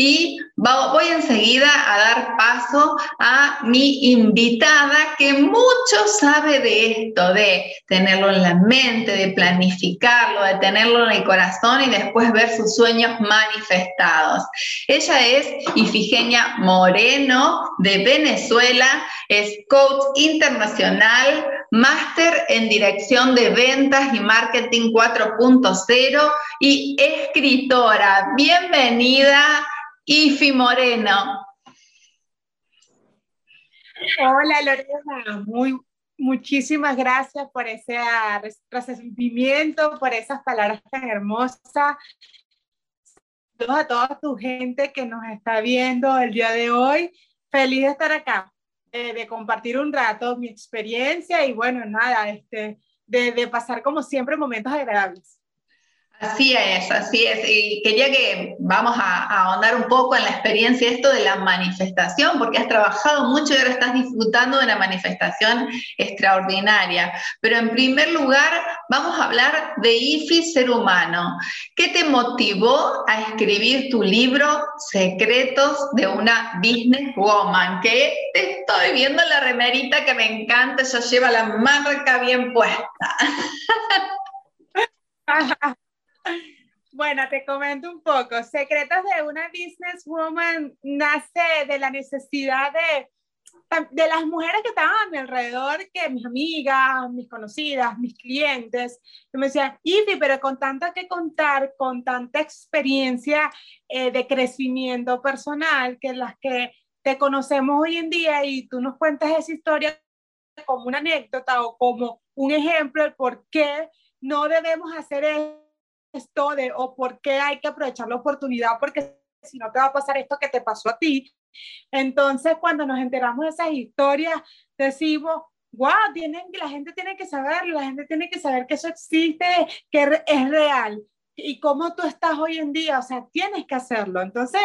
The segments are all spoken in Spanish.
Y voy enseguida a dar paso a mi invitada que mucho sabe de esto, de tenerlo en la mente, de planificarlo, de tenerlo en el corazón y después ver sus sueños manifestados. Ella es Ifigenia Moreno de Venezuela, es coach internacional, máster en dirección de ventas y marketing 4.0 y escritora. Bienvenida. Ifi Moreno. Hola Lorena, muy, muchísimas gracias por ese recibimiento, por esas palabras tan hermosas. Saludos a toda tu gente que nos está viendo el día de hoy. Feliz de estar acá, de, compartir un rato mi experiencia y bueno, nada, este, de, de pasar como siempre momentos agradables. Así es, así es. Y quería que vamos a, ahondar un poco en la experiencia esto de la manifestación, porque has trabajado mucho y ahora estás disfrutando de una manifestación extraordinaria. Pero en primer lugar, vamos a hablar de IFI Ser Humano. ¿Qué te motivó a escribir tu libro Secretos de una Business Woman? Que te estoy viendo la remerita que me encanta, ya lleva la marca bien puesta. Bueno, te comento un poco. Secretos de una businesswoman nace de la necesidad de, de las mujeres que estaban a mi alrededor, que mis amigas, mis conocidas, mis clientes, que me decían, Ivy, pero con tanto que contar, con tanta experiencia eh, de crecimiento personal, que las que te conocemos hoy en día y tú nos cuentas esa historia como una anécdota o como un ejemplo de por qué no debemos hacer eso esto de o por qué hay que aprovechar la oportunidad porque si no te va a pasar esto que te pasó a ti. Entonces, cuando nos enteramos de esas historias, decimos, wow, tienen, la gente tiene que saber, la gente tiene que saber que eso existe, que es real. Y cómo tú estás hoy en día, o sea, tienes que hacerlo. Entonces,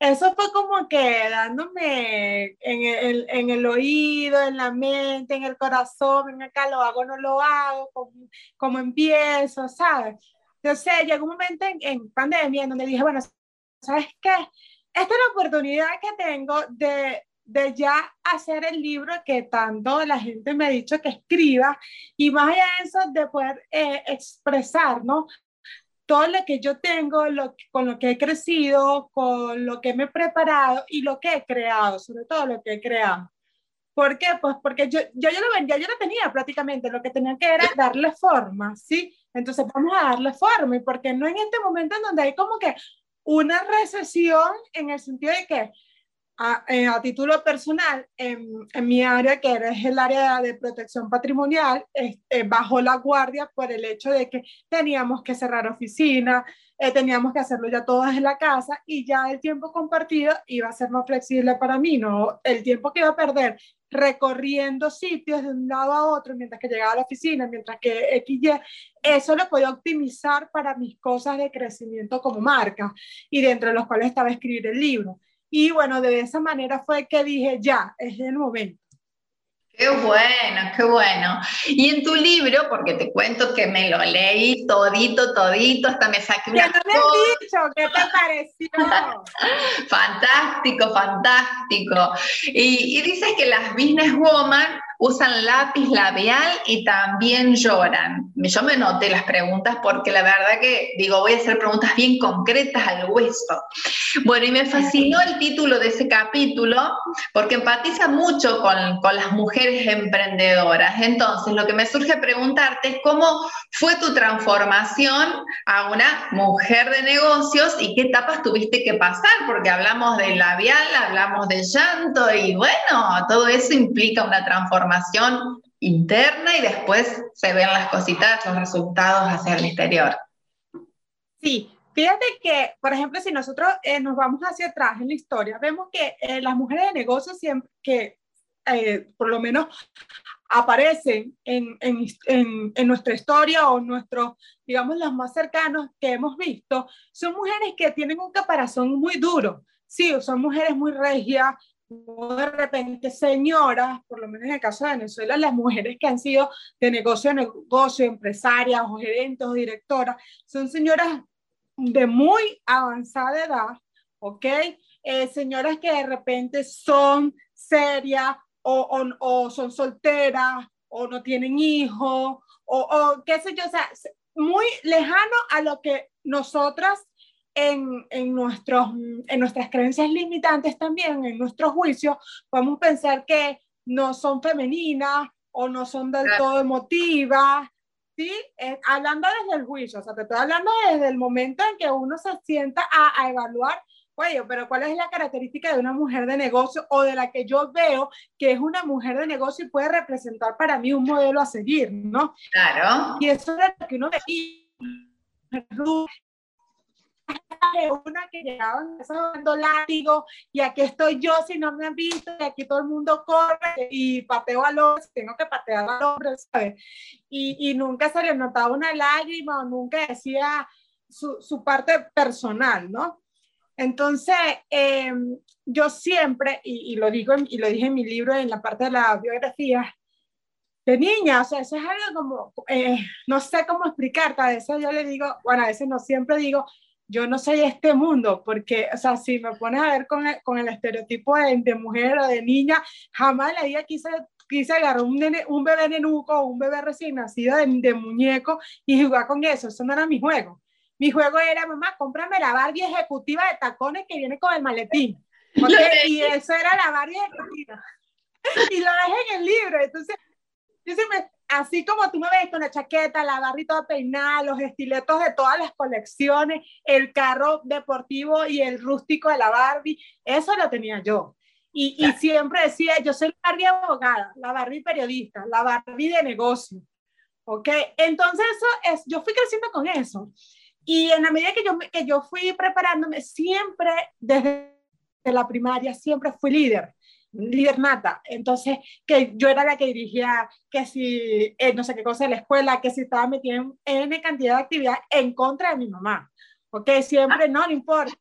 eso fue como que dándome en el, en el oído, en la mente, en el corazón, ven acá, lo hago, no lo hago, cómo, cómo empiezo, ¿sabes? Entonces llegó un momento en, pandemia en donde dije, bueno, ¿sabes qué? Esta es la oportunidad que tengo de, de ya hacer el libro que tanto la gente me ha dicho que escriba y más allá de eso, de poder eh, expresar, ¿no? Todo lo que yo tengo, lo, con lo que he crecido, con lo que me he preparado y lo que he creado, sobre todo lo que he creado. ¿Por qué? Pues porque yo, yo, yo lo vendía, yo lo tenía prácticamente, lo que tenía que era darle forma, ¿sí? Entonces vamos a darle forma, y porque no en este momento en donde hay como que una recesión en el sentido de que a, eh, a título personal, en, en, mi área, que es el área de protección patrimonial, este, bajó la guardia por el hecho de que teníamos que cerrar oficinas, eh, teníamos que hacerlo ya todas en la casa y ya el tiempo compartido iba a ser más flexible para mí, ¿no? El tiempo que iba a perder recorriendo sitios de un lado a otro mientras que llegaba a la oficina, mientras que XY, eso lo podía optimizar para mis cosas de crecimiento como marca y dentro de los cuales estaba escribir el libro. Y bueno, de esa manera fue que dije, ya, es el momento. Qué bueno, qué bueno. Y en tu libro, porque te cuento que me lo leí todito, todito, hasta me saqué una. ¿Qué no me has dicho? ¿Qué te pareció? fantástico, fantástico. Y, y dices que las businesswoman usan lápiz labial y también lloran. Yo me noté las preguntas porque la verdad que digo, voy a hacer preguntas bien concretas al hueso. Bueno, y me fascinó el título de ese capítulo porque empatiza mucho con, con las mujeres emprendedoras. Entonces, lo que me surge preguntarte es cómo fue tu transformación a una mujer de negocios y qué etapas tuviste que pasar, porque hablamos de labial, hablamos de llanto y bueno, todo eso implica una transformación interna y después se ven las cositas, los resultados hacia el exterior. Sí, Fíjate que, por ejemplo, si nosotros eh, nos vamos hacia atrás en la historia, vemos que eh, las mujeres de negocio siempre, que eh, por lo menos aparecen en, en, en, en, nuestra historia o nuestros, digamos, los más cercanos que hemos visto, son mujeres que tienen un caparazón muy duro. Sí, son mujeres muy regias, de repente señoras, por lo menos en el caso de Venezuela, las mujeres que han sido de negocio a negocio, empresarias o gerentes o directoras, son señoras de muy avanzada edad, ¿ok? Eh, señoras que de repente son serias o, o, son solteras o no tienen hijos o, o, qué sé yo, o sea, muy lejano a lo que nosotras en, en, nuestros, en nuestras creencias limitantes también, en nuestros juicios, podemos pensar que no son femeninas o no son del todo emotivas, ¿sí? Eh, hablando desde el juicio, o sea, te estoy hablando desde el momento en que uno se sienta a, a evaluar oye, pero ¿cuál es la característica de una mujer de negocio o de la que yo veo que es una mujer de negocio y puede representar para mí un modelo a seguir, ¿no? Claro. Y eso es lo que uno ve una que llegaba dando látigo y aquí estoy yo si no me han visto y aquí todo el mundo corre y pateo a los tengo que patear a los ¿sabes? Y, y, nunca se le notaba una lágrima o nunca decía su, su parte personal, ¿no? Entonces, eh, yo siempre, y, y, lo digo y lo dije en mi libro en la parte de la biografía, de niña, o sea, eso es algo como, eh, no sé cómo explicarte, a veces yo le digo, bueno, a veces no siempre digo, yo no soy este mundo, porque, o sea, si me pones a ver con el, con el estereotipo de, de, mujer o de niña, jamás la vida quise, quise agarrar un, nene, un bebé nenuco o un bebé recién nacido de, de, muñeco y jugar con eso, eso no era mi juego. Mi juego era, mamá, cómprame la Barbie ejecutiva de tacones que viene con el maletín. ¿okay? y eso era la Barbie ejecutiva. y lo dejé en el libro, entonces, yo siempre, así como tú me ves con la chaqueta, la Barbie toda peinada, los estiletos de todas las colecciones, el carro deportivo y el rústico de la Barbie, eso lo tenía yo. Y, y siempre decía, yo soy la Barbie abogada, la Barbie periodista, la Barbie de negocio. ¿Ok? Entonces, eso es, yo fui creciendo con eso. Y en la medida que yo, que yo fui preparándome, siempre desde la primaria, siempre fui líder líder nata. Entonces, que yo era la que dirigía, que si, eh, no sé qué cosa de la escuela, que si estaba metida en cantidad de actividad en contra de mi mamá. Ok, siempre, no, no importa.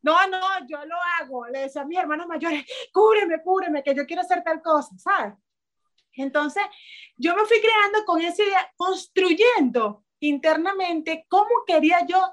No, no, yo lo hago. Le decía a mis hermanos mayores, cúbreme, cúbreme, que yo quiero hacer tal cosa, ¿sabes? Entonces, yo me fui creando con esa idea, construyendo internamente cómo quería yo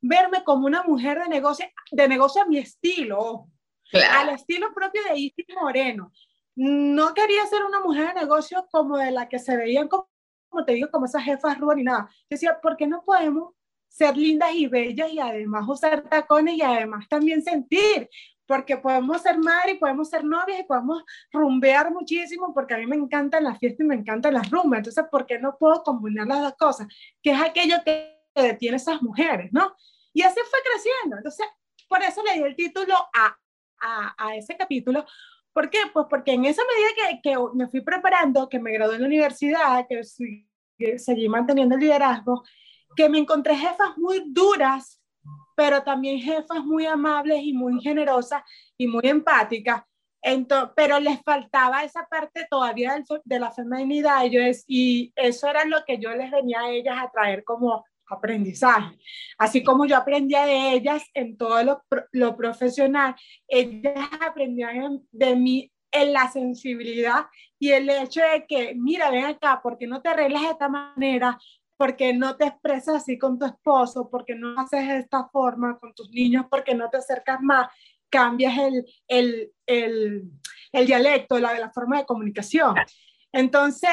verme como una mujer de negocio, de negocio a mi estilo, claro. al estilo propio de Isis Moreno. No quería ser una mujer de negocio como de la que se veían como, como te digo, como esas jefas rudas ni nada. Decía, ¿por qué no podemos ser lindas y bellas y además usar tacones y además también sentir? Porque podemos ser madre y podemos ser novias y podemos rumbear muchísimo porque a mí me encantan las fiestas y me encantan las rumbas. Entonces, ¿por qué no puedo combinar las dos cosas? Que es aquello que detiene esas mujeres, ¿no? Y así fue creciendo. Entonces, por eso le di el título a a, a ese capítulo. ¿Por qué? Pues porque en esa medida que, que me fui preparando, que me gradué en la universidad, que, que seguí manteniendo el liderazgo, que me encontré jefas muy duras, pero también jefas muy amables y muy generosas y muy empáticas. Entonces, pero les faltaba esa parte todavía de la feminidad es, y eso era lo que yo les venía a ellas a traer como aprendizaje. Así como yo aprendía de ellas en todo lo, lo profesional, ellas aprendían de mí en la sensibilidad y el hecho de que, mira, ven acá, ¿por qué no te arreglas de esta manera? ¿Por qué no te expresas así con tu esposo? ¿Por qué no haces de esta forma con tus niños? ¿Por qué no te acercas más? Cambias el, el, el, el dialecto, la, la forma de comunicación. Entonces,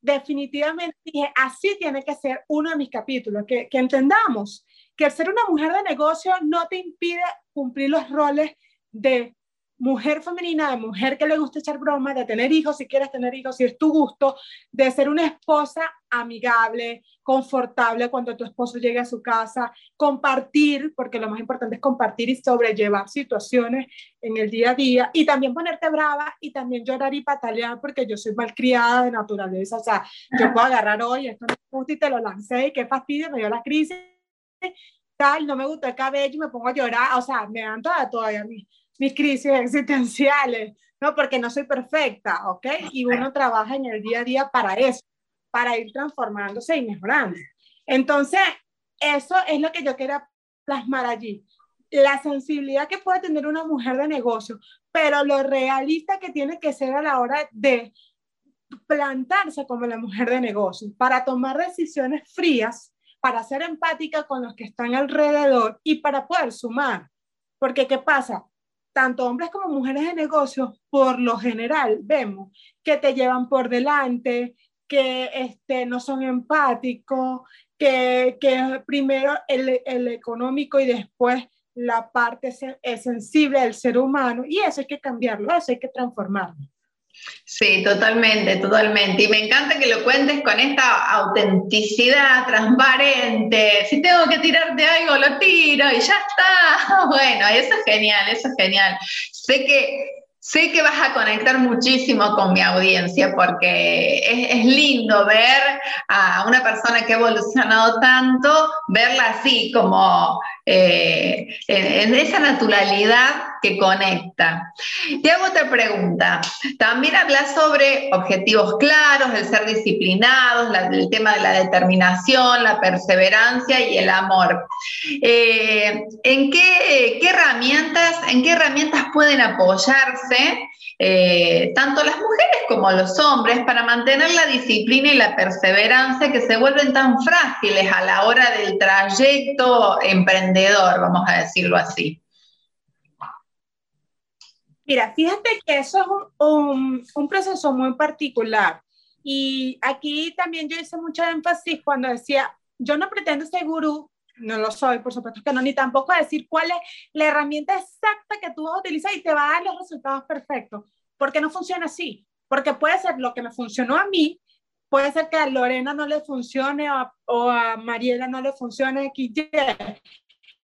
definitivamente dije, así tiene que ser uno de mis capítulos, que, entendamos que el ser una mujer de negocio no te impide cumplir los roles de mujer femenina, de mujer que le gusta echar bromas, de tener hijos si quieres tener hijos, si es tu gusto, de ser una esposa amigable, confortable cuando tu esposo llegue a su casa, compartir, porque lo más importante es compartir y sobrellevar situaciones en el día a día, y también ponerte brava y también llorar y patalear porque yo soy malcriada de naturaleza, o sea, yo puedo agarrar hoy, esto no me gusta y te lo lancé y qué fastidio, me dio la crisis, tal, no me gusta el cabello me pongo a llorar, o sea, me dan toda, todavía mis, mis crisis existenciales, ¿no? Porque no soy perfecta, ¿ok? Y uno trabaja en el día a día para eso, para ir transformándose y mejorando. Entonces, eso es lo que yo quería plasmar allí. La sensibilidad que puede tener una mujer de negocio, pero lo realista que tiene que ser a la hora de plantarse como la mujer de negocio, para tomar decisiones frías, para ser empática con los que están alrededor y para poder sumar. Porque, ¿qué pasa? Tanto hombres como mujeres de negocios, por lo general, vemos que te llevan por delante, que este, no son empáticos, que, que primero el, el, económico y después la parte sensible del ser humano. Y eso hay que cambiarlo, eso hay que transformarlo. Sí, totalmente, totalmente. Y me encanta que lo cuentes con esta autenticidad transparente. Si tengo que tirarte algo, lo tiro y ya está. Bueno, eso es genial, eso es genial. Sé que Sé que vas a conectar muchísimo con mi audiencia porque es, lindo ver a una persona que ha evolucionado tanto, verla así como eh, en, esa naturalidad que conecta. Te hago otra pregunta. También hablas sobre objetivos claros, el ser disciplinados, el tema de la determinación, la perseverancia y el amor. Eh, ¿En qué, herramientas, en qué herramientas pueden apoyarse eh, tanto las mujeres como los hombres para mantener la disciplina y la perseverancia que se vuelven tan frágiles a la hora del trayecto emprendedor, vamos a decirlo así. Mira, fíjate que eso es un, un, proceso muy particular. Y aquí también yo hice mucho énfasis cuando decía, yo no pretendo ser gurú no lo soy, por supuesto que no, ni tampoco decir cuál es la herramienta exacta que tú vas a utilizar y te va a dar los resultados perfectos, porque no funciona así, porque puede ser lo que me funcionó a mí, puede ser que a Lorena no le funcione o a, Mariela no le funcione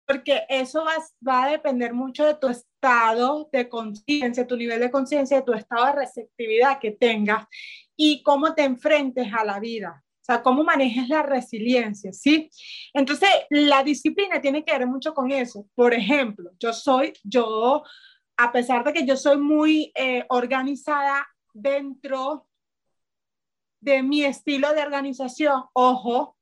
porque eso va, va, a depender mucho de tu estado de conciencia, tu nivel de conciencia, tu estado de receptividad que tengas y cómo te enfrentes a la vida. O sea, cómo manejas la resiliencia, ¿sí? Entonces, la disciplina tiene que ver mucho con eso. Por ejemplo, yo soy, yo, a pesar de que yo soy muy eh, organizada dentro de mi estilo de organización, ojo,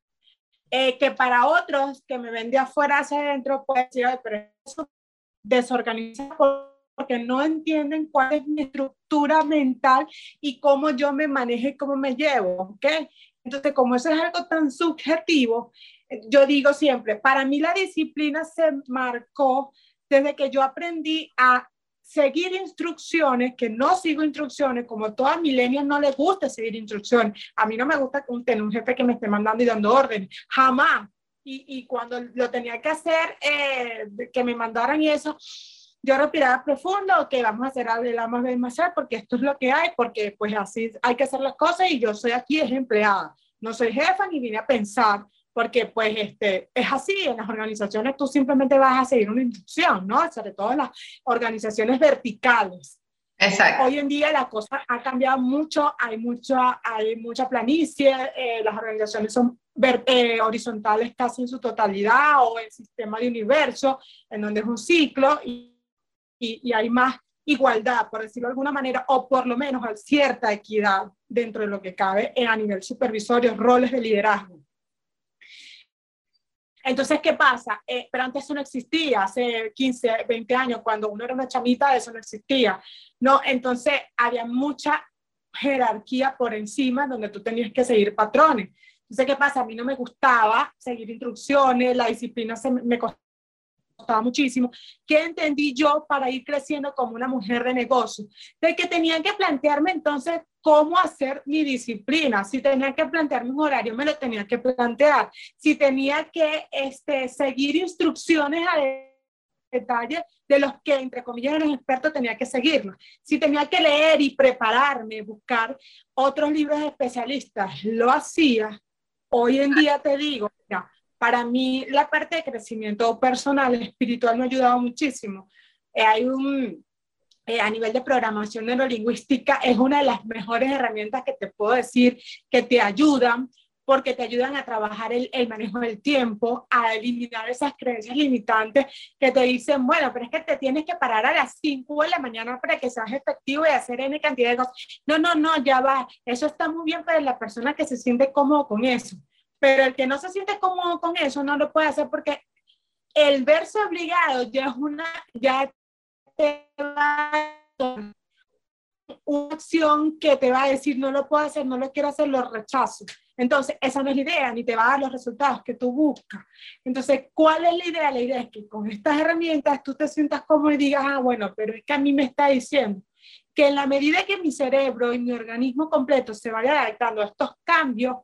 eh, que para otros que me ven de afuera hacia adentro puede pero eso desorganizado porque no entienden cuál es mi estructura mental y cómo yo me manejo y cómo me llevo, ¿ok? Entonces, como eso es algo tan subjetivo, yo digo siempre, para mí la disciplina se marcó desde que yo aprendí a seguir instrucciones, que no sigo instrucciones, como todas milenias no les gusta seguir instrucciones. A mí no me gusta tener un jefe que me esté mandando y dando órdenes, jamás. Y, y cuando lo tenía que hacer, eh, que me mandaran y eso, yo respiraba profundo, que vamos a hacer la más más porque esto es lo que hay, porque pues así hay que hacer las cosas y yo soy aquí es empleada, no soy jefa ni vine a pensar, porque pues este, es así, en las organizaciones tú simplemente vas a seguir una instrucción, ¿no? Sobre todo en las organizaciones verticales. Exacto. Hoy en día la cosa ha cambiado mucho, hay mucha, hay mucha planicie, eh, las organizaciones son eh, horizontales casi en su totalidad o el sistema de universo, en donde es un ciclo y y, hay más igualdad, por decirlo de alguna manera, o por lo menos cierta equidad dentro de lo que cabe a nivel supervisorio, roles de liderazgo. Entonces, ¿qué pasa? Eh, pero antes eso no existía, hace 15, 20 años, cuando uno era una chamita, eso no existía. No, entonces había mucha jerarquía por encima donde tú tenías que seguir patrones. Entonces, ¿qué pasa? A mí no me gustaba seguir instrucciones, la disciplina se me costaba muchísimo, ¿qué entendí yo para ir creciendo como una mujer de negocio? De que tenía que plantearme entonces cómo hacer mi disciplina. Si tenía que plantearme un horario, me lo tenía que plantear. Si tenía que este, seguir instrucciones a detalle de los que, entre comillas, eran expertos, tenía que seguirlos. Si tenía que leer y prepararme, buscar otros libros especialistas, lo hacía. Hoy en día te digo, para mí la parte de crecimiento personal, espiritual, me ha ayudado muchísimo. Eh, hay un, eh, a nivel de programación neurolingüística, es una de las mejores herramientas que te puedo decir que te ayudan, porque te ayudan a trabajar el, el, manejo del tiempo, a eliminar esas creencias limitantes que te dicen, bueno, pero es que te tienes que parar a las 5 de la mañana para que seas efectivo y hacer N cantidad de cosas. No, no, no, ya va. Eso está muy bien para la persona que se siente cómodo con eso. Pero el que no se siente cómodo con eso no lo puede hacer porque el verso obligado ya es una, ya te va a una que te va a decir no lo puedo hacer, no lo quiero hacer, lo rechazo. Entonces, esa no es la idea, ni te va a dar los resultados que tú buscas. Entonces, ¿cuál es la idea? La idea es que con estas herramientas tú te sientas como y digas, ah, bueno, pero es que a mí me está diciendo que en la medida que mi cerebro y mi organismo completo se vaya adaptando a estos cambios,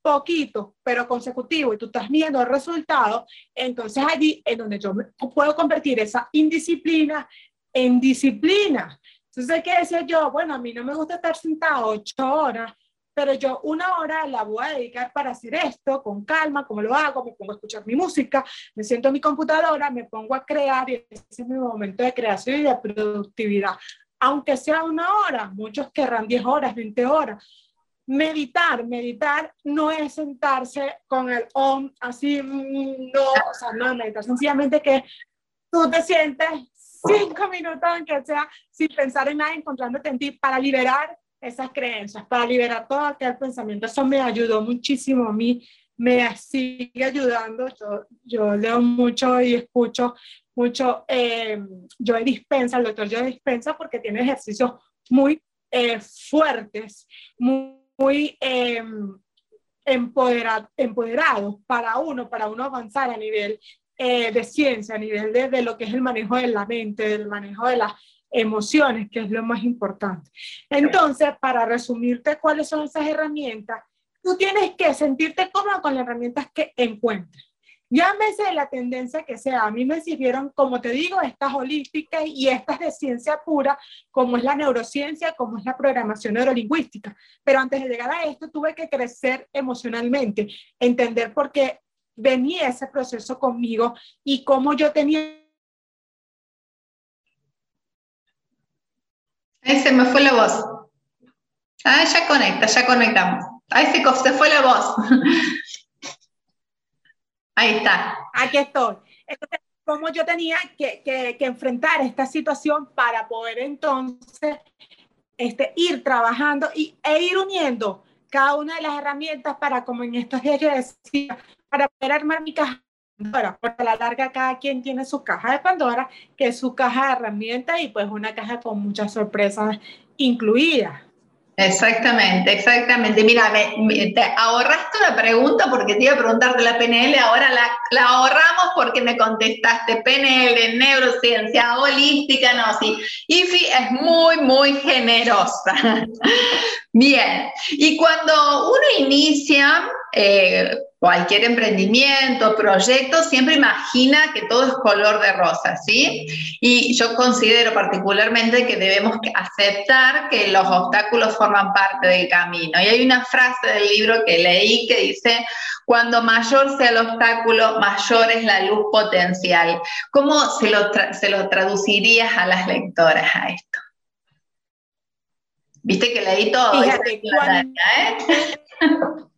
poquito, pero consecutivo, y tú estás viendo el resultado, entonces allí es donde yo puedo convertir esa indisciplina en disciplina. Entonces, ¿qué decía yo? Bueno, a mí no me gusta estar sentado ocho horas, pero yo una hora la voy a dedicar para hacer esto con calma, como lo hago, me pongo a escuchar mi música, me siento en mi computadora, me pongo a crear y ese es mi momento de creación y de productividad. Aunque sea una hora, muchos querrán 10 horas, 20 horas. Meditar, meditar no es sentarse con el on así, mm, no, o sea, no meditar, sencillamente que tú te sientes cinco minutos, aunque sea, sin pensar en nada, encontrándote en ti para liberar esas creencias, para liberar todo aquel pensamiento. Eso me ayudó muchísimo a mí, me sigue ayudando. Yo, yo leo mucho y escucho mucho. Eh, yo dispensa, el doctor yo dispensa porque tiene ejercicios muy eh, fuertes, muy, muy eh, empoderados para uno, para uno avanzar a nivel eh, de ciencia, a nivel de, de, lo que es el manejo de la mente, del manejo de las emociones, que es lo más importante. Entonces, para resumirte cuáles son esas herramientas, tú tienes que sentirte cómodo con las herramientas que encuentres. Llámese la tendencia que sea. A mí me sirvieron, como te digo, estas holísticas y estas de ciencia pura, como es la neurociencia, como es la programación neurolingüística. Pero antes de llegar a esto, tuve que crecer emocionalmente, entender por qué venía ese proceso conmigo y cómo yo tenía Ahí se me fue la voz. Ah, ya conecta, ya conectamos. Ahí se, se fue la voz. Ahí está. Aquí estoy. Entonces, cómo yo tenía que, que, que, enfrentar esta situación para poder entonces este, ir trabajando y, e ir uniendo cada una de las herramientas para, como en estos días yo decía, para poder armar mi caja Pandora, porque a la larga cada quien tiene su caja de Pandora, que es su caja de herramientas y pues una caja con muchas sorpresas incluidas. Exactamente, exactamente. Mira, me, te ahorraste una pregunta porque te iba a preguntar de la PNL, ahora la, la, ahorramos porque me contestaste PNL, neurociencia, holística, no, sí. IFI es muy, muy generosa. Bien, y cuando uno inicia eh, cualquier emprendimiento, proyecto, siempre imagina que todo es color de rosa, ¿sí? Y yo considero particularmente que debemos aceptar que los obstáculos forman parte del camino. Y hay una frase del libro que leí que dice, cuando mayor sea el obstáculo, mayor es la luz potencial. ¿Cómo se lo, se lo traducirías a las lectoras a esto? Viste que leí todo. Fíjate, cuando... ¿eh?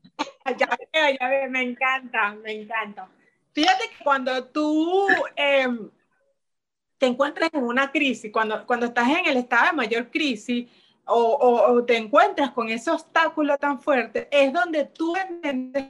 ya veo, ya veo, me encanta, me encanta. Fíjate que cuando tú eh, te encuentras en una crisis, cuando, cuando estás en el estado de mayor crisis o, o, o te encuentras con ese obstáculo tan fuerte, es donde tú entiendes,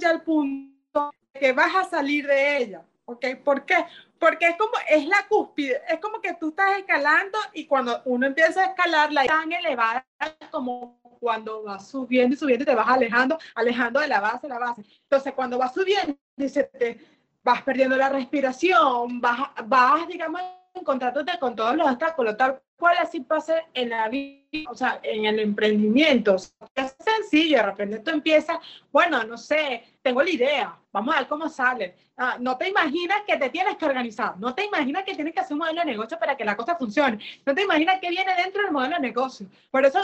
ya al punto que vas a salir de ella. ¿Ok? ¿Por qué? Porque es como, es la cúspide, es como que tú estás escalando y cuando uno empieza a escalar, la tan elevada como cuando vas subiendo y subiendo y te vas alejando, alejando de la base, la base. Entonces, cuando vas subiendo, dice, te vas perdiendo la respiración, vas, vas digamos, encontrándote con todos los obstáculos, tal cual así pasa en la vida, o sea, en el emprendimiento. Es sencillo, de repente tú empiezas, bueno, no sé, tengo la idea, vamos a ver cómo sale. Ah, no te imaginas que te tienes que organizar, no te imaginas que tienes que hacer un modelo de negocio para que la cosa funcione, no te imaginas que viene dentro del modelo de negocio. Por eso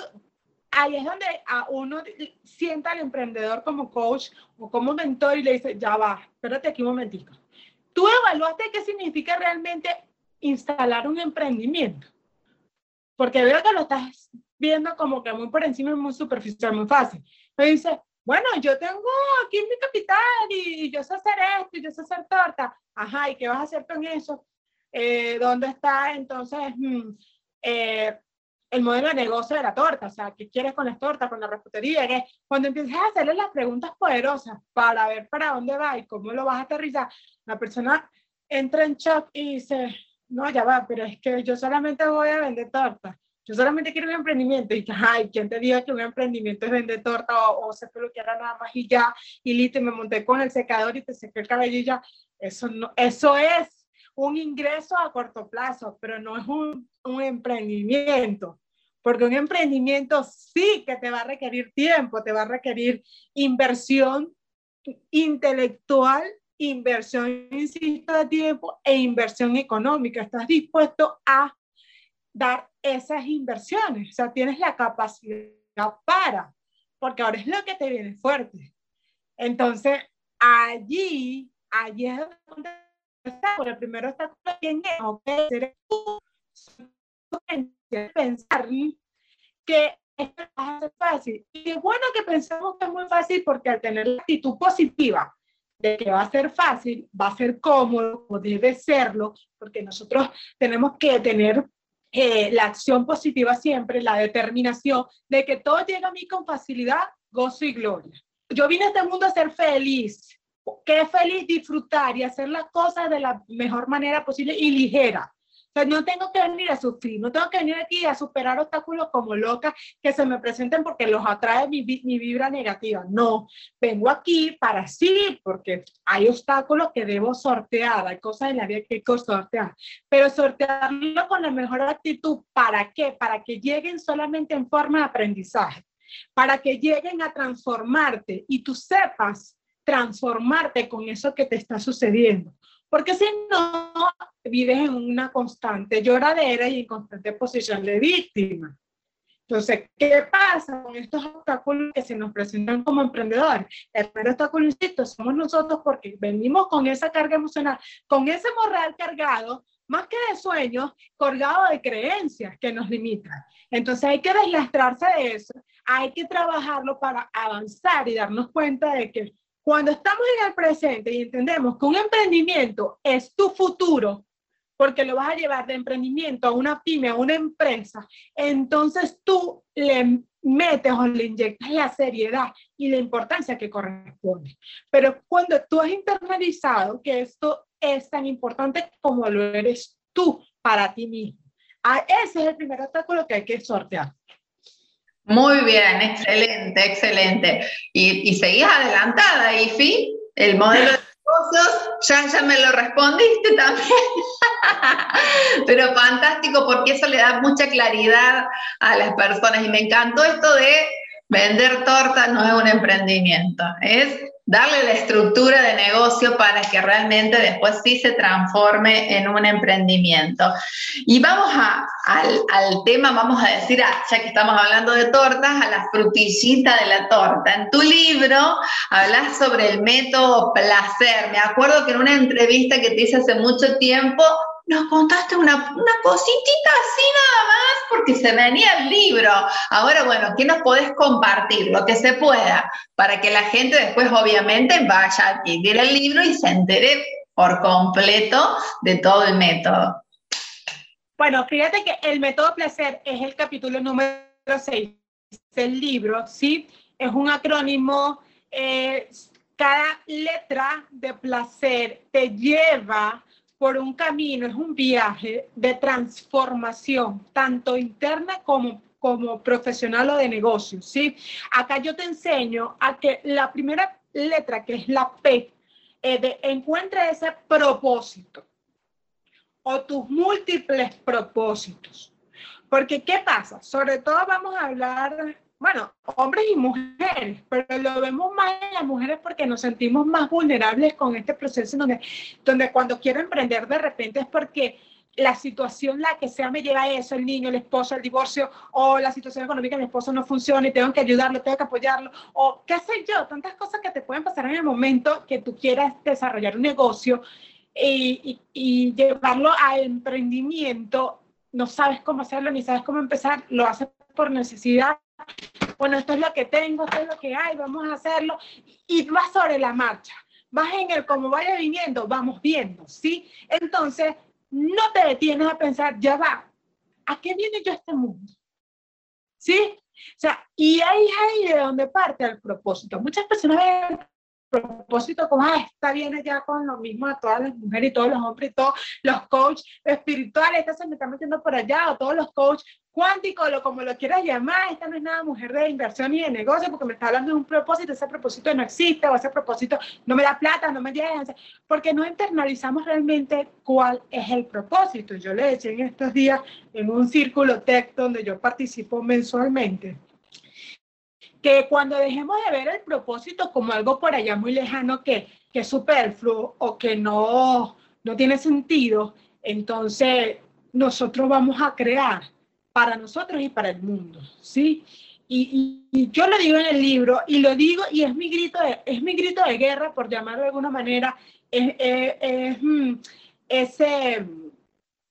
ahí es donde a uno sienta al emprendedor como coach o como mentor y le dice, ya va, espérate aquí un momentito. Tú evaluaste qué significa realmente instalar un emprendimiento. Porque veo que lo estás viendo como que muy por encima, muy superficial, muy fácil. Me dice, bueno, yo tengo aquí mi capital y, yo sé hacer esto y yo sé hacer torta. Ajá, ¿y qué vas a hacer con eso? Eh, ¿Dónde está entonces mm, eh, el modelo de negocio de la torta? O sea, ¿qué quieres con las tortas, con la repostería? Cuando empiezas a hacerle las preguntas poderosas para ver para dónde va y cómo lo vas a aterrizar, la persona entra en shock y dice, no, ya va, pero es que yo solamente voy a vender tortas yo solamente quiero un emprendimiento. Y ay, ¿quién te diga que un emprendimiento es vender torta o, o se era nada más y ya? Y listo, me monté con el secador y te sequé el cabello y ya. Eso, no, eso es un ingreso a corto plazo, pero no es un, un emprendimiento. Porque un emprendimiento sí que te va a requerir tiempo, te va a requerir inversión intelectual, inversión, insisto, de tiempo e inversión económica. Estás dispuesto a dar esas inversiones, o sea, tienes la capacidad para, porque ahora es lo que te viene fuerte. Entonces, allí, allí es donde está, por el primero está ¿quién es? Pensar que ser fácil. Y es bueno que pensemos que es muy fácil porque al tener la actitud positiva de que va a ser fácil, va a ser cómodo, o debe serlo, porque nosotros tenemos que tener eh, la acción positiva siempre, la determinación de que todo llega a mí con facilidad, gozo y gloria. Yo vine a este mundo a ser feliz. Qué feliz disfrutar y hacer las cosas de la mejor manera posible y ligera no tengo que venir a sufrir, no tengo que venir aquí a superar obstáculos como loca que se me presenten porque los atrae mi, mi vibra negativa. No, vengo aquí para sí, porque hay obstáculos que debo sortear, hay cosas en la vida que hay que sortear, pero sortearlo con la mejor actitud. ¿Para qué? Para que lleguen solamente en forma de aprendizaje, para que lleguen a transformarte y tú sepas transformarte con eso que te está sucediendo. Porque si no, vives en una constante lloradera y en constante posición de víctima. Entonces, ¿qué pasa con estos obstáculos que se nos presentan como emprendedores? El primer obstáculo, insisto, somos nosotros porque venimos con esa carga emocional, con ese moral cargado, más que de sueños, cargado de creencias que nos limitan. Entonces hay que deslastrarse de eso, hay que trabajarlo para avanzar y darnos cuenta de que cuando estamos en el presente y entendemos que un emprendimiento es tu futuro, porque lo vas a llevar de emprendimiento a una pyme, a una empresa, entonces tú le metes o le inyectas la seriedad y la importancia que corresponde. Pero cuando tú has internalizado que esto es tan importante como lo eres tú para ti mismo, ese es el primer obstáculo que hay que sortear. Muy bien, excelente, excelente. Y, y seguís adelantada, Ifi, el modelo de ya, ya me lo respondiste también. Pero fantástico porque eso le da mucha claridad a las personas y me encantó esto de vender torta no es un emprendimiento, es darle la estructura de negocio para que realmente después sí se transforme en un emprendimiento. Y vamos al, tema, vamos a decir, ah, ya que estamos hablando de tortas, a la frutillita de la torta. En tu libro hablas sobre el método placer. Me acuerdo que en una entrevista que te hice hace mucho tiempo, nos contaste una, una cositita así nada más porque se venía el libro. Ahora, bueno, ¿qué nos podés compartir? Lo que se pueda, para que la gente después obviamente vaya a adquirir el libro y se entere por completo de todo el método. Bueno, fíjate que el método placer es el capítulo número 6 del libro, ¿sí? Es un acrónimo, eh, cada letra de placer te lleva por un camino, es un viaje de transformación, tanto interna como, como profesional o de negocio, ¿sí? Acá yo te enseño a que la primera letra, que es la P, eh, de encuentre ese propósito o tus múltiples propósitos. Porque, ¿qué pasa? Sobre todo vamos a hablar bueno, hombres y mujeres, pero lo vemos más en las mujeres porque nos sentimos más vulnerables con este proceso donde, donde cuando quiero emprender de repente es porque la situación, la que sea, me lleva a eso, el niño, el esposo, el divorcio, o la situación económica de mi esposo no funciona y tengo que ayudarlo, tengo que apoyarlo, o qué sé yo, tantas cosas que te pueden pasar en el momento que tú quieras desarrollar un negocio y, y, y llevarlo a emprendimiento, no sabes cómo hacerlo ni sabes cómo empezar, lo haces por necesidad bueno, esto es lo que tengo, esto es lo que hay, vamos a hacerlo, y vas sobre la marcha, vas en el como vaya viniendo, vamos viendo, ¿sí? Entonces, no te detienes a pensar, ya va, ¿a qué viene yo a este mundo? ¿Sí? O sea, y ahí es ahí de donde parte el propósito. Muchas personas ven propósito como, ah, está bien ya con lo mismo a todas las mujeres y todos los hombres y todos los coaches espirituales, esta se me está metiendo por allá, o todos los coaches cuánticos, lo como lo quieras llamar, esta no es nada mujer de inversión ni de negocio, porque me está hablando de un propósito, ese propósito no existe, o ese propósito no me da plata, no me llega, porque no internalizamos realmente cuál es el propósito. Yo le decía en estos días en un círculo tech donde yo participo mensualmente, que cuando dejemos de ver el propósito como algo por allá muy lejano que, que es superfluo o que no, no tiene sentido, entonces nosotros vamos a crear para nosotros y para el mundo, ¿sí? Y, yo lo digo en el libro y lo digo y es mi grito de, es mi grito de guerra, por llamarlo de alguna manera, es, es, mm, ese,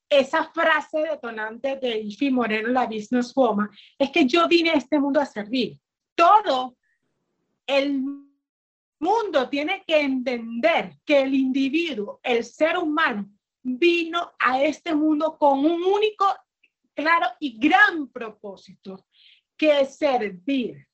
esa frase detonante de Ifi Moreno, la business woman, es que yo vine a este mundo a servir todo el mundo tiene que entender que el individuo, el ser humano, vino a este mundo con un único, claro y gran propósito, que es servir.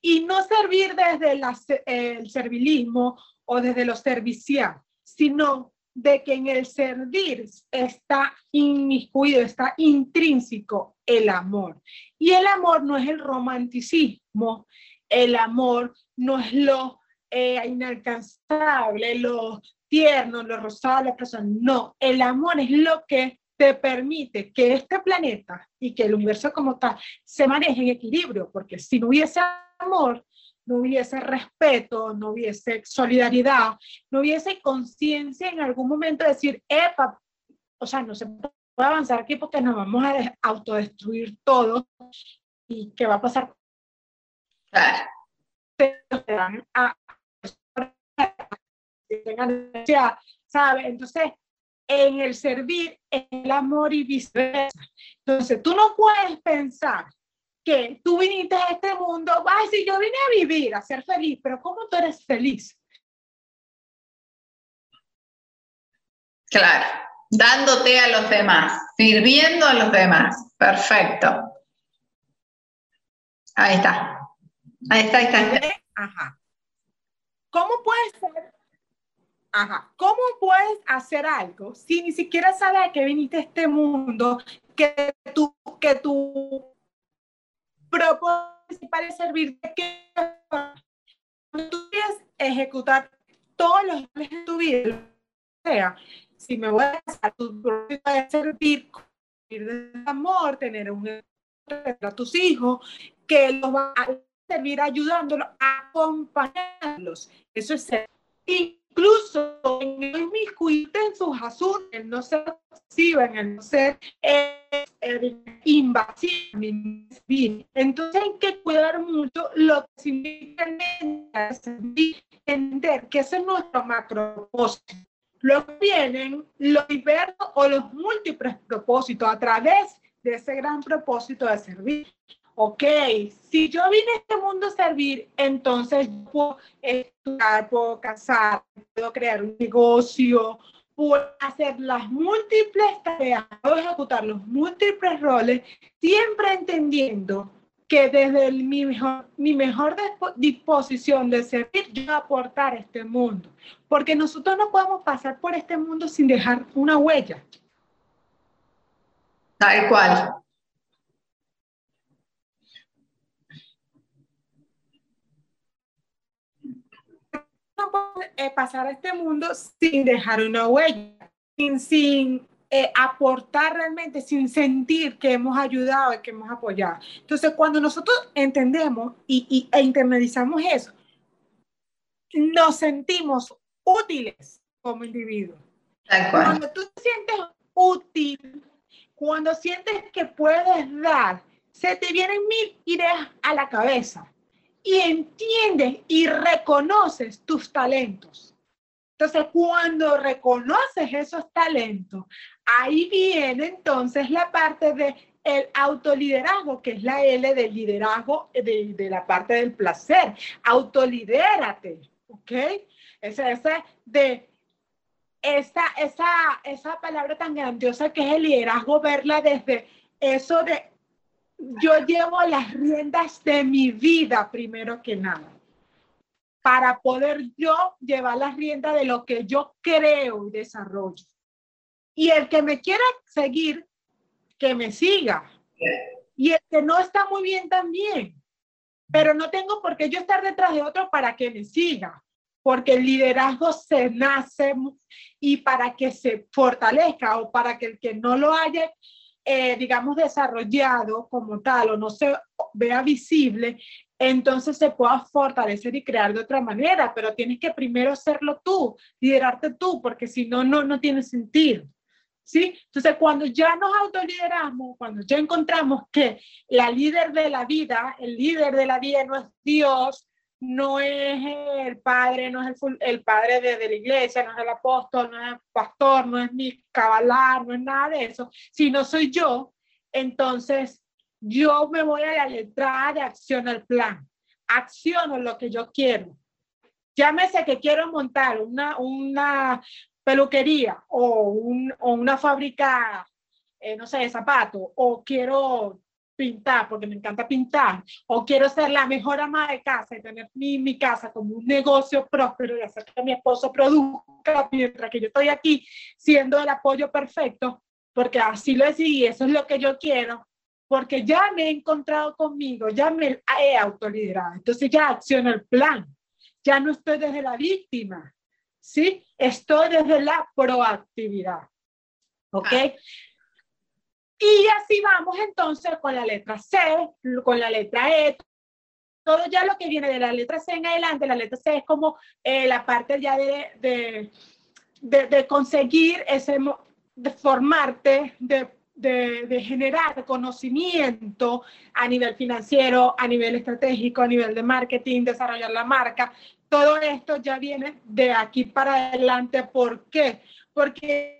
Y no servir desde el servilismo o desde lo servicial, sino de que en el servir está inmiscuido, está intrínseco el amor. Y el amor no es el romanticismo, el amor no es lo eh, inalcanzable, lo tierno, lo rosado, la persona. No, el amor es lo que te permite que este planeta y que el universo como tal se maneje en equilibrio, porque si no hubiese amor, no hubiese respeto, no hubiese solidaridad, no hubiese conciencia en algún momento de decir, epa, o sea, no se puede avanzar aquí porque nos vamos a autodestruir todo y qué va a pasar. ¿sabe? Entonces, en el servir, el amor y viceversa. Entonces, tú no puedes pensar que tú viniste a este mundo, ay, si yo vine a vivir, a ser feliz, pero ¿cómo tú eres feliz? Claro, dándote a los demás, sirviendo a los demás. Perfecto. Ahí está. Ahí está, ahí está. Ajá. ¿Cómo puedes ser? ¿Cómo puedes hacer algo si ni siquiera sabes que viniste a este mundo, que tú, que tú propósito principal es servir de que tú quieres ejecutar todos los planes de tu vida, o sea, si me voy a casar, tu propósito es servir, servir de amor, tener un a tus hijos, que los va a servir ayudándolos, acompañarlos. Eso es ser. Incluso en el miscuite en sus asuntos, en no ser en el no ser eh, invasivo. Entonces hay que cuidar mucho lo que significa entender que ese es nuestro macro propósito. Luego vienen los diversos o los múltiples propósitos a través de ese gran propósito de servir ok, si yo vine a este mundo a servir, entonces puedo estudiar, puedo casar, puedo crear un negocio, puedo hacer las múltiples tareas, puedo ejecutar los múltiples roles, siempre entendiendo que desde mi, mejor, mi mejor disposición de servir, yo aportar a este mundo. Porque nosotros no podemos pasar por este mundo sin dejar una huella. Tal cual. Eh, pasar a este mundo sin dejar una huella, sin, sin eh, aportar realmente, sin sentir que hemos ayudado y que hemos apoyado. Entonces, cuando nosotros entendemos y, e internalizamos eso, nos sentimos útiles como individuos. Cuando tú te sientes útil, cuando sientes que puedes dar, se te vienen mil ideas a la cabeza y entiendes y reconoces tus talentos. Entonces, cuando reconoces esos talentos, ahí viene entonces la parte de el autoliderazgo, que es la L del liderazgo de, de la parte del placer. Autolidérate, ¿ok? Ese, ese de esa, esa, esa palabra tan grandiosa que es el liderazgo, verla desde eso de yo llevo las riendas de mi vida primero que nada, para poder yo llevar las riendas de lo que yo creo y desarrollo. Y el que me quiera seguir, que me siga. Y el que no está muy bien también. Pero no tengo por qué yo estar detrás de otro para que me siga porque el liderazgo se nace y para que se fortalezca o para que el que no lo haya, eh, digamos, desarrollado como tal o no se vea visible, entonces se pueda fortalecer y crear de otra manera, pero tienes que primero hacerlo tú, liderarte tú, porque si no, no, no tiene sentido. ¿Sí? Entonces, cuando ya nos autolideramos, cuando ya encontramos que la líder de la vida, el líder de la vida no es Dios, no es el padre, no es el, el padre de, la iglesia, no es el apóstol, no es el pastor, no es mi cabalar, no es nada de eso, sino soy yo, entonces yo me voy a la letra de acción al plan, acciono lo que yo quiero. Llámese que quiero montar una, una peluquería o, un, o una fábrica, eh, no sé, de zapatos, o quiero pintar porque me encanta pintar, o quiero ser la mejor ama de casa y tener mi, mi casa como un negocio próspero y hacer que mi esposo produzca mientras que yo estoy aquí siendo el apoyo perfecto, porque así lo decidí, eso es lo que yo quiero, porque ya me he encontrado conmigo, ya me he autoliderado, entonces ya acciono el plan, ya no estoy desde la víctima, ¿sí? Estoy desde la proactividad, ¿ok? Ah. Y así vamos entonces con la letra C, con la letra E, todo ya lo que viene de la letra C en adelante, la letra C es como eh, la parte ya de, de, de, de conseguir ese, de formarte, de, generar conocimiento a nivel financiero, a nivel estratégico, a nivel de marketing, desarrollar la marca. Todo esto ya viene de aquí para adelante. ¿Por qué? porque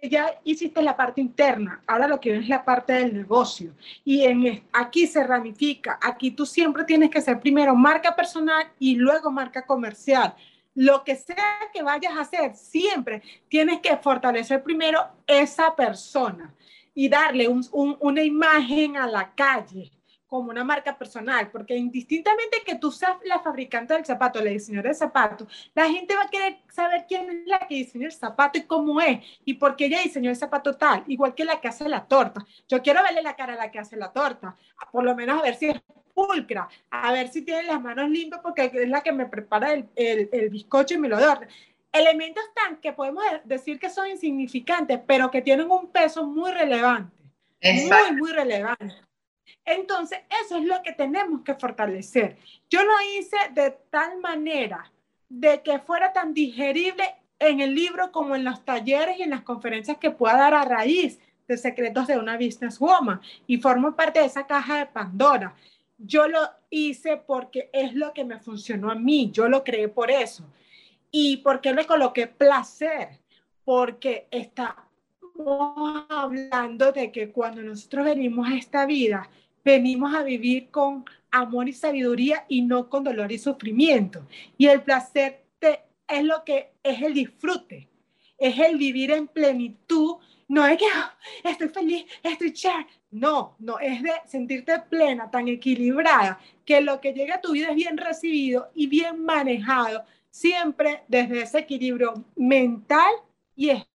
ya hiciste la parte interna, ahora lo que ves es la parte del negocio. Y en, aquí se ramifica, aquí tú siempre tienes que ser primero marca personal y luego marca comercial. Lo que sea que vayas a hacer, siempre tienes que fortalecer primero esa persona y darle una imagen a la calle como una marca personal, porque indistintamente que tú seas la fabricante del zapato, la diseñadora del zapato, la gente va a querer saber quién es la que diseñó el zapato y cómo es, y por qué ella diseñó el zapato tal, igual que la que hace la torta. Yo quiero verle la cara a la que hace la torta, por lo menos a ver si es pulcra, a ver si tiene las manos limpias, porque es la que me prepara el, el, el bizcocho y me lo da. Elementos tan que podemos decir que son insignificantes, pero que tienen un peso muy relevante. Muy, muy relevante. Entonces, eso es lo que tenemos que fortalecer. Yo lo hice de tal manera de que fuera tan digerible en el libro como en los talleres y en las conferencias que pueda dar a raíz de secretos de una business woman y formo parte de esa caja de Pandora. Yo lo hice porque es lo que me funcionó a mí, yo lo creé por eso. ¿Y por qué le coloqué placer? Porque estamos hablando de que cuando nosotros venimos a esta vida, venimos a vivir con amor y sabiduría y no con dolor y sufrimiento. Y el placer te, es lo que es el disfrute, es el vivir en plenitud. No es que ah, estoy feliz, estoy chévere. No, no, es de sentirte plena, tan equilibrada, que lo que llega a tu vida es bien recibido y bien manejado, siempre desde ese equilibrio mental y espiritual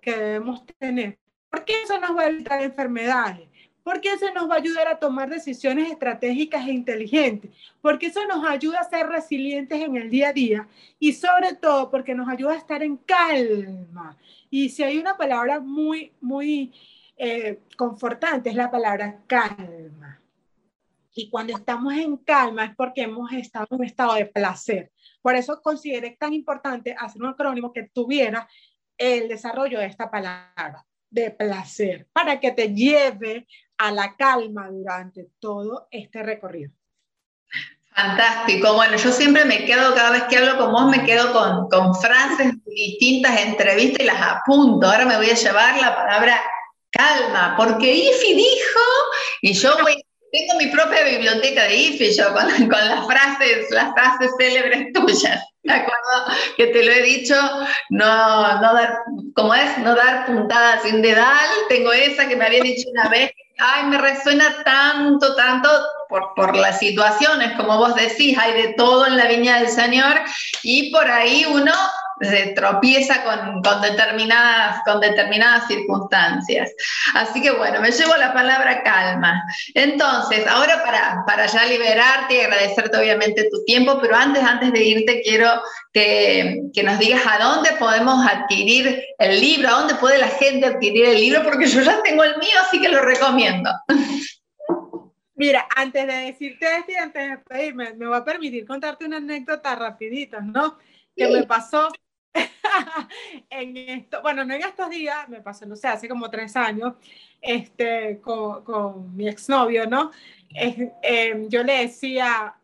que debemos tener. Porque eso nos va a evitar enfermedades porque eso nos va a ayudar a tomar decisiones estratégicas e inteligentes, porque eso nos ayuda a ser resilientes en el día a día y sobre todo porque nos ayuda a estar en calma. Y si hay una palabra muy, muy eh, confortante, es la palabra calma. Y cuando estamos en calma es porque hemos estado en un estado de placer. Por eso consideré tan importante hacer un acrónimo que tuviera el desarrollo de esta palabra de placer, para que te lleve a la calma durante todo este recorrido. Fantástico. Bueno, yo siempre me quedo, cada vez que hablo con vos, me quedo con, con frases de distintas entrevistas y las apunto. Ahora me voy a llevar la palabra calma, porque Ifi dijo, y yo voy, tengo mi propia biblioteca de Ifi, yo con, con las frases, las frases célebres tuyas. ¿De acuerdo? Que te lo he dicho, no, no dar, como es, no dar puntadas sin dedal. Tengo esa que me había dicho una vez. Ay, me resuena tanto, tanto por, por las situaciones, como vos decís, hay de todo en la viña del Señor y por ahí uno se tropieza con, con, determinadas, con determinadas circunstancias. Así que bueno, me llevo la palabra calma. Entonces, ahora para, para ya liberarte y agradecerte obviamente tu tiempo, pero antes, antes de irte quiero que, que, nos digas a dónde podemos adquirir el libro, a dónde puede la gente adquirir el libro, porque yo ya tengo el mío, así que lo recomiendo. Mira, antes de decirte esto y antes de despedirme, me voy a permitir contarte una anécdota rapidita, ¿no? Que me pasó en esto, bueno, no en estos días, me pasó, no sé, hace como tres años, este, con, con mi exnovio, ¿no? Eh, yo le decía,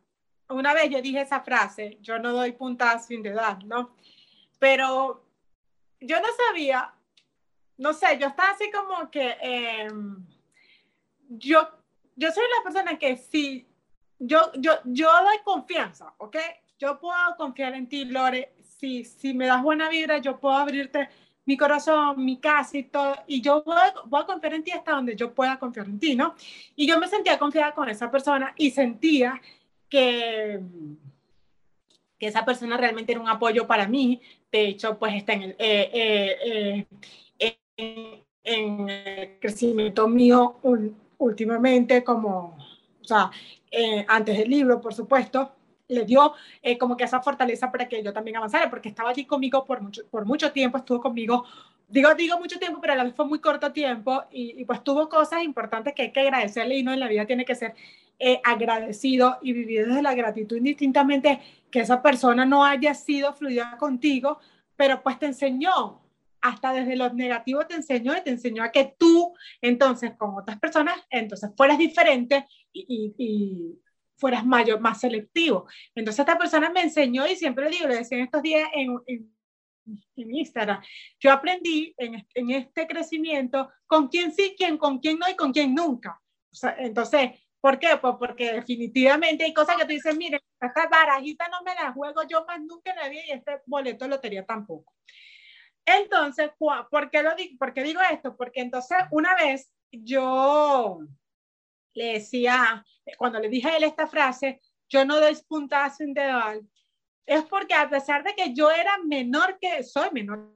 una vez yo dije esa frase, yo no doy puntadas sin edad, ¿no? Pero yo no sabía, no sé, yo estaba así como que, eh, yo, yo soy la persona que sí, yo, yo, yo doy confianza, ¿ok? Yo puedo confiar en ti, Lore, si, me das buena vibra, yo puedo abrirte mi corazón, mi casa y todo, y yo voy, voy, a confiar en ti hasta donde yo pueda confiar en ti, ¿no? Y yo me sentía confiada con esa persona y sentía que, que esa persona realmente era un apoyo para mí. De hecho, pues está en el, eh, eh, eh, en, el crecimiento mío últimamente, como, o sea, antes del libro, por supuesto le dio eh, como que esa fortaleza para que yo también avanzara, porque estaba allí conmigo por mucho, por mucho tiempo, estuvo conmigo, digo, digo mucho tiempo, pero a la vez fue muy corto tiempo y, pues tuvo cosas importantes que hay que agradecerle y no en la vida tiene que ser eh, agradecido y vivir desde la gratitud indistintamente que esa persona no haya sido fluida contigo, pero pues te enseñó, hasta desde lo negativo te enseñó y te enseñó a que tú, entonces, con otras personas, entonces fueras diferente y, y, fueras mayor, más selectivo. Entonces esta persona me enseñó y siempre digo, le decía en estos días en, en, en Instagram, yo aprendí en, en, este crecimiento con quién sí, quién, con quién no y con quién nunca. O sea, entonces, ¿por qué? Pues porque definitivamente hay cosas que tú dices, mire, esta barajita no me la juego yo más nunca en la vida y este boleto de lotería tampoco. Entonces, ¿por qué, lo digo, ¿por qué digo esto? Porque entonces una vez yo le decía, cuando le dije a él esta frase, yo no doy puntadas sin dedo, es porque a pesar de que yo era menor que, soy menor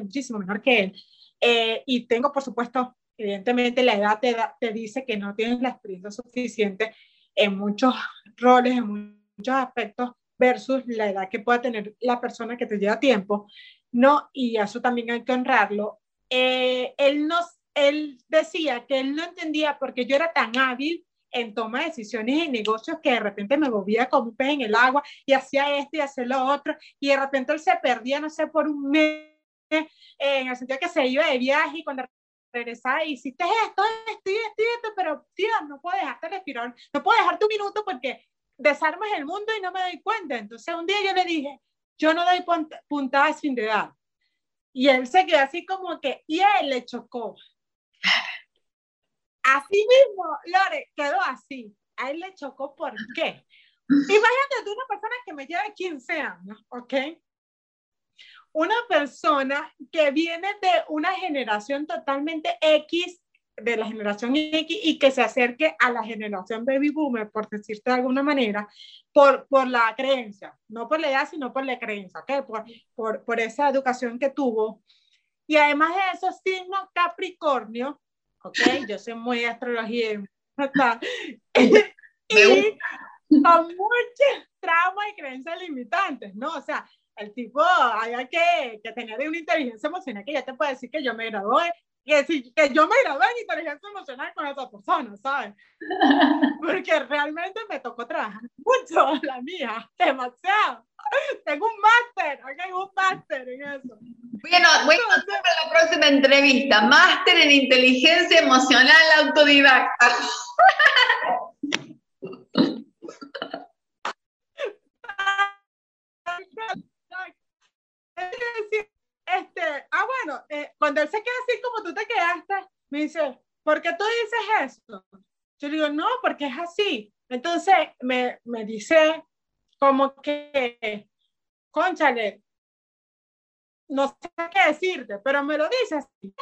muchísimo menor que él, eh, y tengo, por supuesto, evidentemente la edad te, te dice que no tienes la experiencia suficiente en muchos roles, en muchos aspectos, versus la edad que pueda tener la persona que te lleva tiempo, ¿no? Y eso también hay que honrarlo. Eh, él nos él decía que él no entendía por qué yo era tan hábil en toma de decisiones en negocios que de repente me movía como un pez en el agua y hacía esto y hacía lo otro y de repente él se perdía, no sé, por un mes, en el sentido que se iba de viaje y cuando regresaba hiciste esto, esto y esto, esto, pero tío, no puedo dejarte respirar, no puedo dejarte un minuto porque desarmas el mundo y no me doy cuenta. Entonces un día yo le dije, yo no doy puntadas sin edad. Y él se quedó así como que, y él le chocó. Así mismo, Lore, quedó así. A él le chocó, ¿por qué? Imagínate tú una persona que me lleva 15 años, ¿ok? Una persona que viene de una generación totalmente X, de la generación X, y que se acerque a la generación baby boomer, por decirte de alguna manera, por, por la creencia, no por la edad, sino por la creencia, ¿ok? Por, por, por esa educación que tuvo. Y además de eso, signo Capricornio, ¿ok? Yo sé muy de astrología, y con muchos traumas y creencias limitantes, ¿no? O sea, el tipo, hay que, que tener una inteligencia emocional que ya te puede decir que yo me gradué, que, si, que yo me gradué en inteligencia emocional con esa persona, ¿sabes? Porque realmente me tocó trabajar mucho la mía, demasiado. Tengo un máster, ok, un máster en eso. Bueno, voy a hacer para la próxima entrevista, máster en inteligencia emocional autodidacta. este, ah, bueno, eh, cuando él se queda así como tú te quedaste, me dice, ¿por qué tú dices eso? Yo digo, no, porque es así. Entonces me, me dice como que, conchale, no sé qué decirte, pero me lo dice así.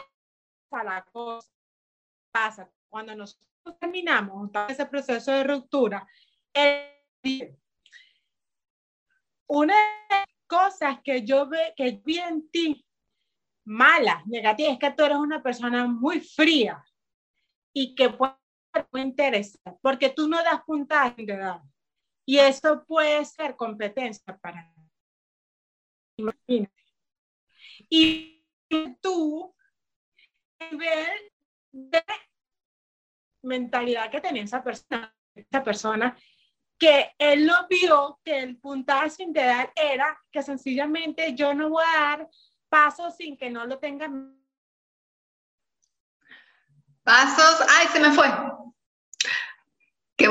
La cosa pasa cuando nosotros terminamos ese proceso de ruptura. Una de las cosas que yo ve, que vi en ti malas, negativas, es que tú eres una persona muy fría y que puede muy interesar, porque tú no das edad. Y eso puede ser competencia para Imagínate. Y tú, nivel de mentalidad que tenía esa persona, esa persona, que él lo vio que el puntaje sin edad era que sencillamente yo no voy a dar pasos sin que no lo tengan. Pasos, ay, se me fue. Que,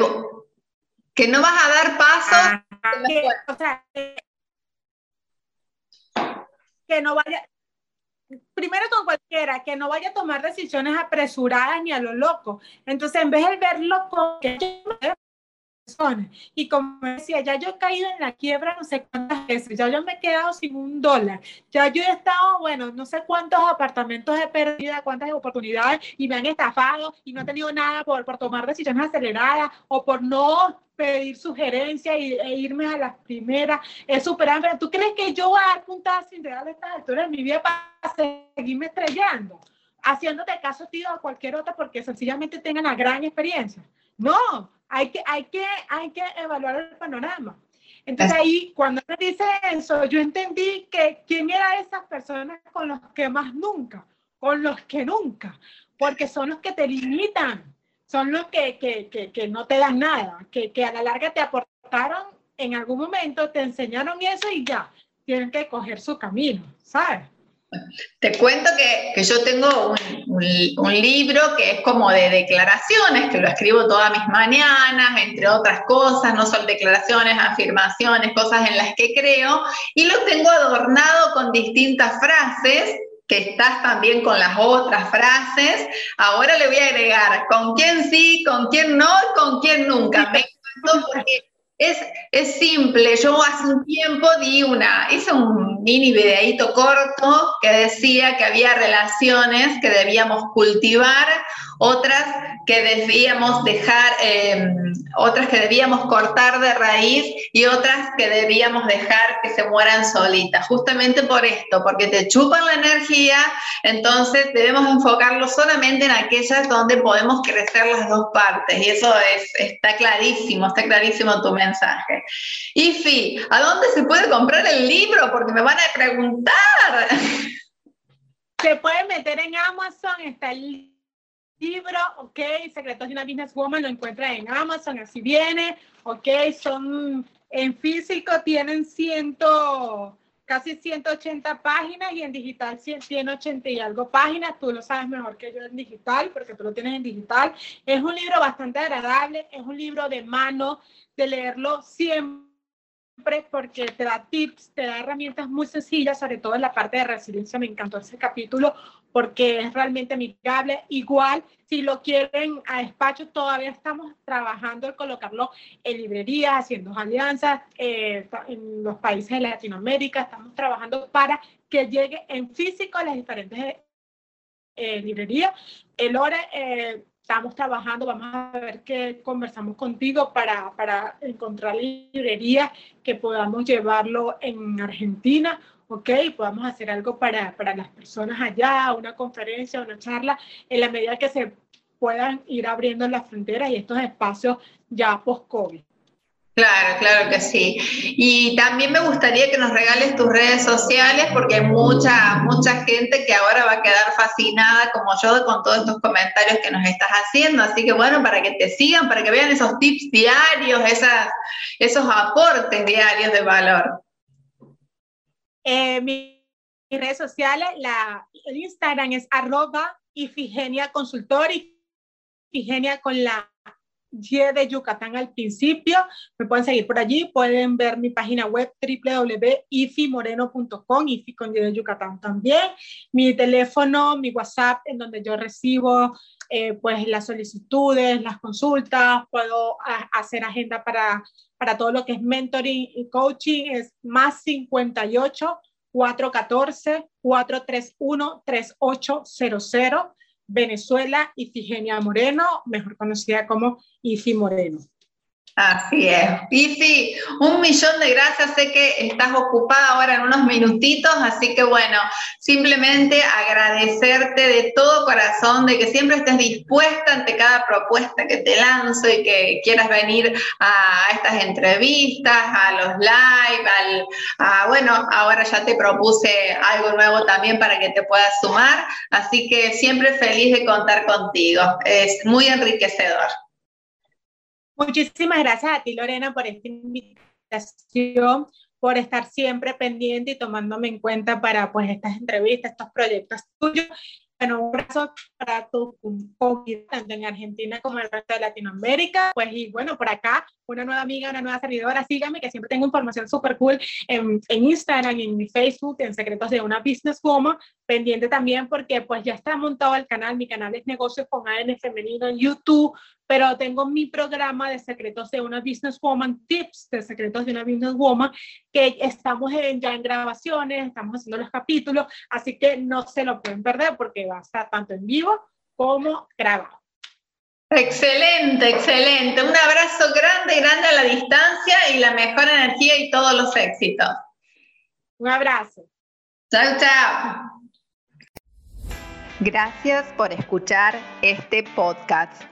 que no vas a dar pasos. Ah, que, o sea, que, que no vaya, primero con cualquiera, que no vaya a tomar decisiones apresuradas ni a lo loco. Entonces, en vez de verlo como que y como decía, ya yo he caído en la quiebra no sé cuántas veces, ya yo me he quedado sin un dólar, ya yo he estado, bueno, no sé cuántos apartamentos he perdido, cuántas oportunidades y me han estafado y no he tenido nada por, por tomar decisiones aceleradas o por no pedir sugerencias y, e irme a las primeras, es súper pero ¿tú crees que yo voy a dar puntadas sin real a estas alturas de mi vida para seguirme estrellando? Haciéndote caso, tío, a cualquier otra porque sencillamente tengan la gran experiencia. No, hay que, hay que, hay que evaluar el panorama. Entonces ahí, cuando me dice eso, yo entendí que quién eran esas personas con los que más nunca, con los que nunca, porque son los que te limitan, son los que, que, que, que no te dan nada, que, que a la larga te aportaron en algún momento, te enseñaron eso y ya, tienen que coger su camino, ¿sabes? Te cuento que, que yo tengo un, un, libro que es como de declaraciones, que lo escribo todas mis mañanas, entre otras cosas, no son declaraciones, afirmaciones, cosas en las que creo, y lo tengo adornado con distintas frases que estás también con las otras frases. Ahora le voy a agregar con quién sí, con quién no con quién nunca. Me encantó porque es, es, simple, yo hace un tiempo di una, hice un mini videíto corto que decía que había relaciones que debíamos cultivar, otras que debíamos dejar, eh, otras que debíamos cortar de raíz y otras que debíamos dejar que se mueran solitas, justamente por esto, porque te chupan la energía, entonces debemos enfocarlo solamente en aquellas donde podemos crecer las dos partes, y eso es, está clarísimo, está clarísimo tu mensaje. Ifi, ¿a dónde se puede comprar el libro? Porque me van a preguntar. Se puede meter en Amazon, está el libro, ok, Secretos de una Businesswoman lo encuentra en Amazon, así viene, ok, son en físico tienen ciento, casi 180 páginas y en digital 180 y algo páginas, tú lo sabes mejor que yo en digital, porque tú lo tienes en digital. Es un libro bastante agradable, es un libro de mano, de leerlo siempre porque te da tips, te da herramientas muy sencillas, sobre todo en la parte de resiliencia. Me encantó ese capítulo porque es realmente amigable. Igual, si lo quieren a despacho, todavía estamos trabajando en colocarlo en librerías, haciendo alianzas eh, en los países de Latinoamérica. Estamos trabajando para que llegue en físico a las diferentes eh, librerías. El hora eh, estamos trabajando, vamos a ver qué conversamos contigo para, para encontrar librerías que podamos llevarlo en Argentina, ¿ok? Podamos hacer algo para, para las personas allá, una conferencia, una charla, en la medida que se puedan ir abriendo las fronteras y estos espacios ya post-COVID. Claro, claro que sí. Y también me gustaría que nos regales tus redes sociales porque hay mucha, mucha gente que ahora va a quedar fascinada como yo con todos estos comentarios que nos estás haciendo. Así que bueno, para que te sigan, para que vean esos tips diarios, esas, esos aportes diarios de valor. Eh, mis, redes sociales, la, el Instagram es arroba Ifigenia Consultor, Ifigenia con la Y de Yucatán al principio. Me pueden seguir por allí, pueden ver mi página web www.ifimoreno.com, Ifi con Y de Yucatán también. Mi teléfono, mi WhatsApp, en donde yo recibo eh, pues las solicitudes, las consultas, puedo hacer agenda para, para todo lo que es mentoring y coaching, es más 58 414 431 3800 Venezuela, Ifigenia Moreno, mejor conocida como Ifi Moreno. Así es. Ifi, un millón de gracias. Sé que estás ocupada ahora en unos minutitos, así que bueno, simplemente agradecerte de todo corazón de que siempre estés dispuesta ante cada propuesta que te lanzo y que quieras venir a estas entrevistas, a los live, al, bueno, ahora ya te propuse algo nuevo también para que te puedas sumar, así que siempre feliz de contar contigo. Es muy enriquecedor. Muchísimas gracias a ti, Lorena, por esta invitación, por estar siempre pendiente y tomándome en cuenta para pues estas entrevistas, estos proyectos tuyos. Bueno, un abrazo para tu comunidad, tanto en Argentina como en el resto de Latinoamérica. Pues, y bueno, por acá, una nueva amiga, una nueva servidora, síganme, que siempre tengo información súper cool en, en Instagram, en mi Facebook, en Secretos de una Business Woman, pendiente también porque pues ya está montado el canal, mi canal es Negocios con AN Femenino en YouTube, pero tengo mi programa de secretos de una businesswoman, tips de secretos de una businesswoman, que estamos ya en grabaciones, estamos haciendo los capítulos, así que no se lo pueden perder porque va a estar tanto en vivo como grabado. Excelente, excelente. Un abrazo grande, grande a la distancia y la mejor energía y todos los éxitos. Un abrazo. Chao, chao. Gracias por escuchar este podcast.